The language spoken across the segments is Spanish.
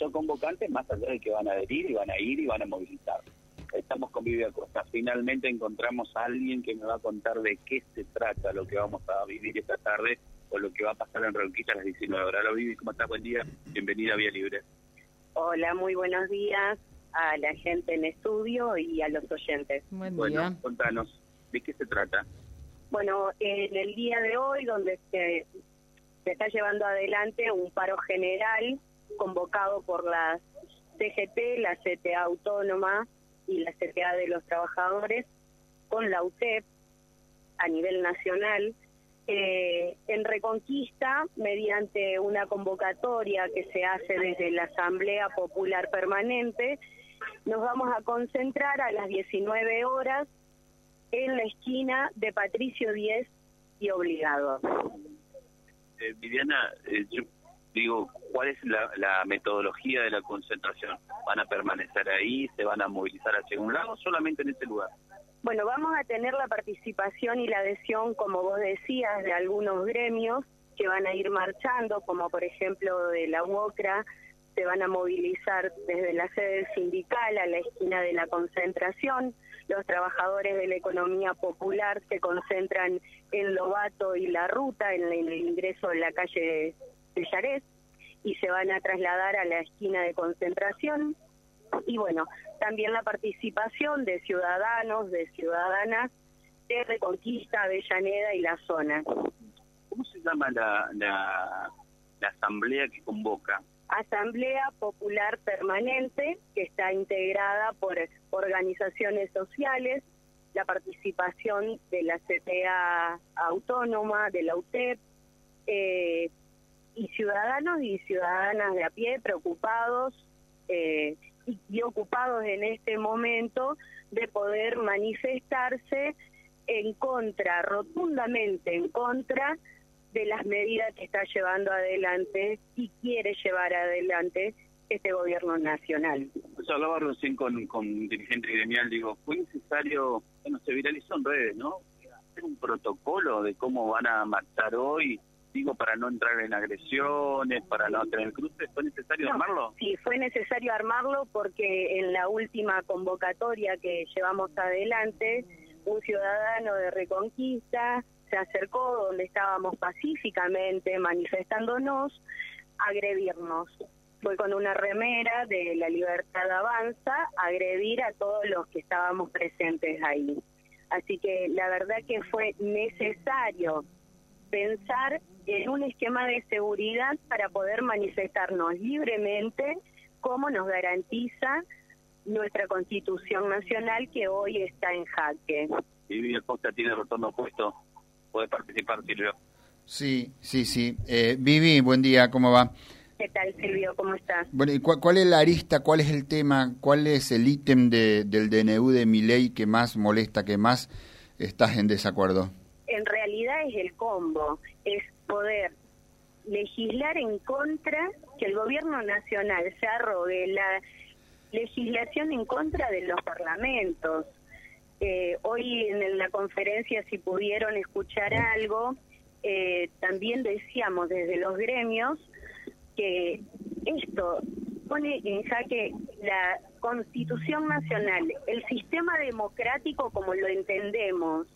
son convocantes más allá de que van a adherir y van a ir y van a movilizar. Estamos con Vivi Acosta. Finalmente encontramos a alguien que me va a contar de qué se trata lo que vamos a vivir esta tarde o lo que va a pasar en Reunquita a las 19 horas. Hola Vivi, ¿cómo estás? Buen día. Bienvenida a Vía Libre. Hola, muy buenos días a la gente en estudio y a los oyentes. Buen bueno, contanos, ¿de qué se trata? Bueno, en el día de hoy, donde se, se está llevando adelante un paro general convocado por la CGT, la CTA Autónoma y la CTA de los Trabajadores, con la UTEP a nivel nacional, eh, en Reconquista, mediante una convocatoria que se hace desde la Asamblea Popular Permanente, nos vamos a concentrar a las 19 horas en la esquina de Patricio 10 y Obligado. Eh, Viviana, eh, yo digo, ¿cuál es la, la, metodología de la concentración? ¿Van a permanecer ahí? ¿Se van a movilizar hacia un lado? ¿Solamente en ese lugar? Bueno, vamos a tener la participación y la adhesión, como vos decías, de algunos gremios que van a ir marchando, como por ejemplo de la UOCRA, se van a movilizar desde la sede sindical a la esquina de la concentración. Los trabajadores de la economía popular se concentran en Lobato y La Ruta, en el ingreso de la calle de Yarés, y se van a trasladar a la esquina de concentración. Y bueno, también la participación de ciudadanos, de ciudadanas de Reconquista, Avellaneda y la zona. ¿Cómo se llama la, la, asamblea que convoca? Asamblea Popular Permanente, que está integrada por organizaciones sociales, la participación de la CTA autónoma, de la UTEP, eh, y ciudadanos y ciudadanas de a pie preocupados eh, y, ocupados en este momento de poder manifestarse en contra, rotundamente en contra de las medidas que está llevando adelante y quiere llevar adelante este gobierno nacional. Yo hablaba recién con, con un dirigente gremial, digo, fue necesario, bueno, se viralizó en redes, ¿no? Hacer un protocolo de cómo van a marchar hoy digo, para no entrar en agresiones, para no tener cruces, ¿fue necesario armarlo? Sí, fue necesario armarlo porque en la última convocatoria que llevamos adelante, un ciudadano de Reconquista se acercó donde estábamos pacíficamente manifestándonos a agredirnos. Fue con una remera de La Libertad Avanza a agredir a todos los que estábamos presentes ahí. Así que la verdad que fue necesario pensar en un esquema de seguridad para poder manifestarnos libremente como nos garantiza nuestra Constitución Nacional que hoy está en jaque. Y Costa tiene retorno puesto. Puede participar, Silvio. Sí, sí, sí. Eh, Vivi, buen día, ¿cómo va? ¿Qué tal, Silvio? ¿Cómo estás? Bueno, ¿y cuál, es la arista, cuál es el tema, cuál es el ítem de, del DNU de mi ley que más molesta, que más estás en desacuerdo? En realidad es el combo, es poder legislar en contra, que el gobierno nacional se arrogue la legislación en contra de los parlamentos. Eh, hoy en la conferencia, si pudieron escuchar algo, eh, también decíamos desde los gremios que esto pone en jaque la Constitución Nacional, el sistema democrático como lo entendemos,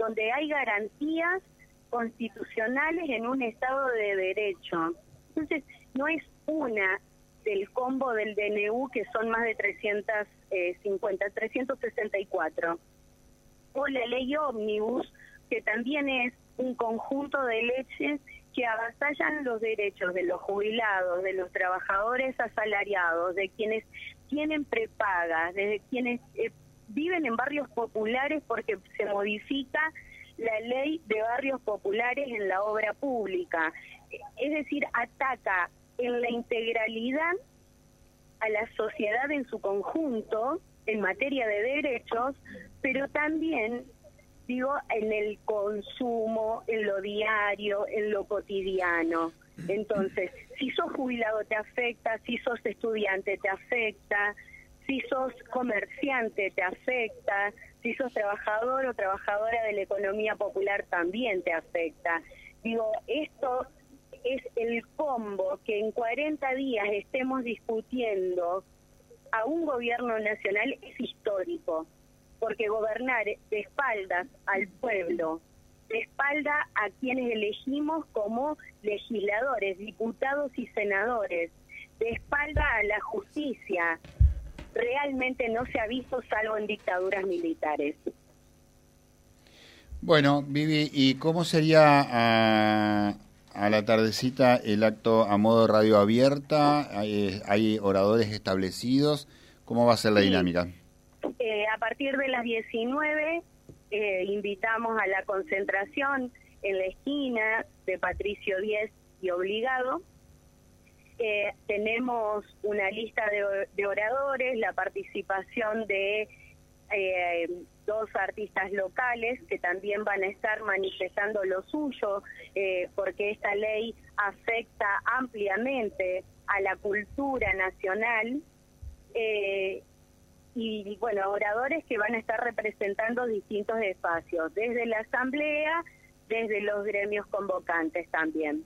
donde hay garantías constitucionales en un Estado de Derecho. Entonces, no es una del combo del DNU, que son más de 350, 364. O la ley ómnibus, que también es un conjunto de leyes que avasallan los derechos de los jubilados, de los trabajadores asalariados, de quienes tienen prepagas, de quienes eh, viven en barrios populares porque se modifica la ley de barrios populares en la obra pública. Es decir, ataca en la integralidad a la sociedad en su conjunto en materia de derechos, pero también, digo, en el consumo, en lo diario, en lo cotidiano. Entonces, si sos jubilado te afecta, si sos estudiante te afecta, si sos comerciante te afecta, si sos trabajador o trabajadora de la economía popular también te afecta. Digo, esto es el combo que en 40 días estemos discutiendo a un gobierno nacional es histórico, porque gobernar de espaldas al pueblo, de espalda a quienes elegimos como legisladores, diputados y senadores, de espalda a la justicia, realmente no se ha visto salvo en dictaduras militares. Bueno, Vivi, ¿y cómo sería a, la tardecita el acto a modo radio abierta? ¿Hay, oradores establecidos? ¿Cómo va a ser la dinámica? Eh, a partir de las 19 eh, invitamos a la concentración en la esquina de Patricio Díez y Obligado. Eh, tenemos una lista de, oradores, la participación de dos artistas locales que también van a estar manifestando lo suyo, eh, porque esta ley afecta ampliamente a la cultura nacional. Eh, y bueno, oradores que van a estar representando distintos espacios, desde la asamblea, desde los gremios convocantes también.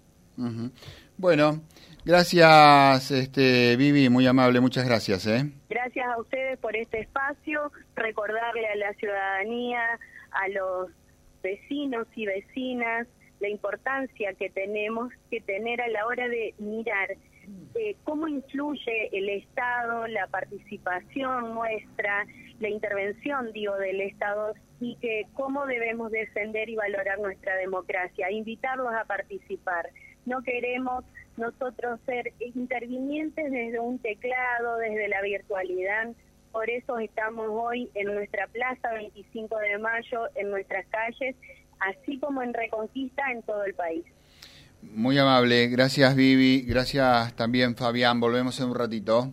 Bueno, gracias, este, Vivi, muy amable, muchas gracias. ¿eh? Gracias a ustedes por este espacio, recordarle a la ciudadanía, a los vecinos y vecinas, la importancia que tenemos que tener a la hora de mirar eh, cómo influye el Estado, la participación nuestra, la intervención, digo, del Estado y que cómo debemos defender y valorar nuestra democracia, invitarlos a participar. No queremos nosotros ser intervinientes desde un teclado, desde la virtualidad. Por eso estamos hoy en nuestra plaza 25 de mayo, en nuestras calles, así como en Reconquista en todo el país. Muy amable, gracias Vivi, gracias también Fabián, volvemos en un ratito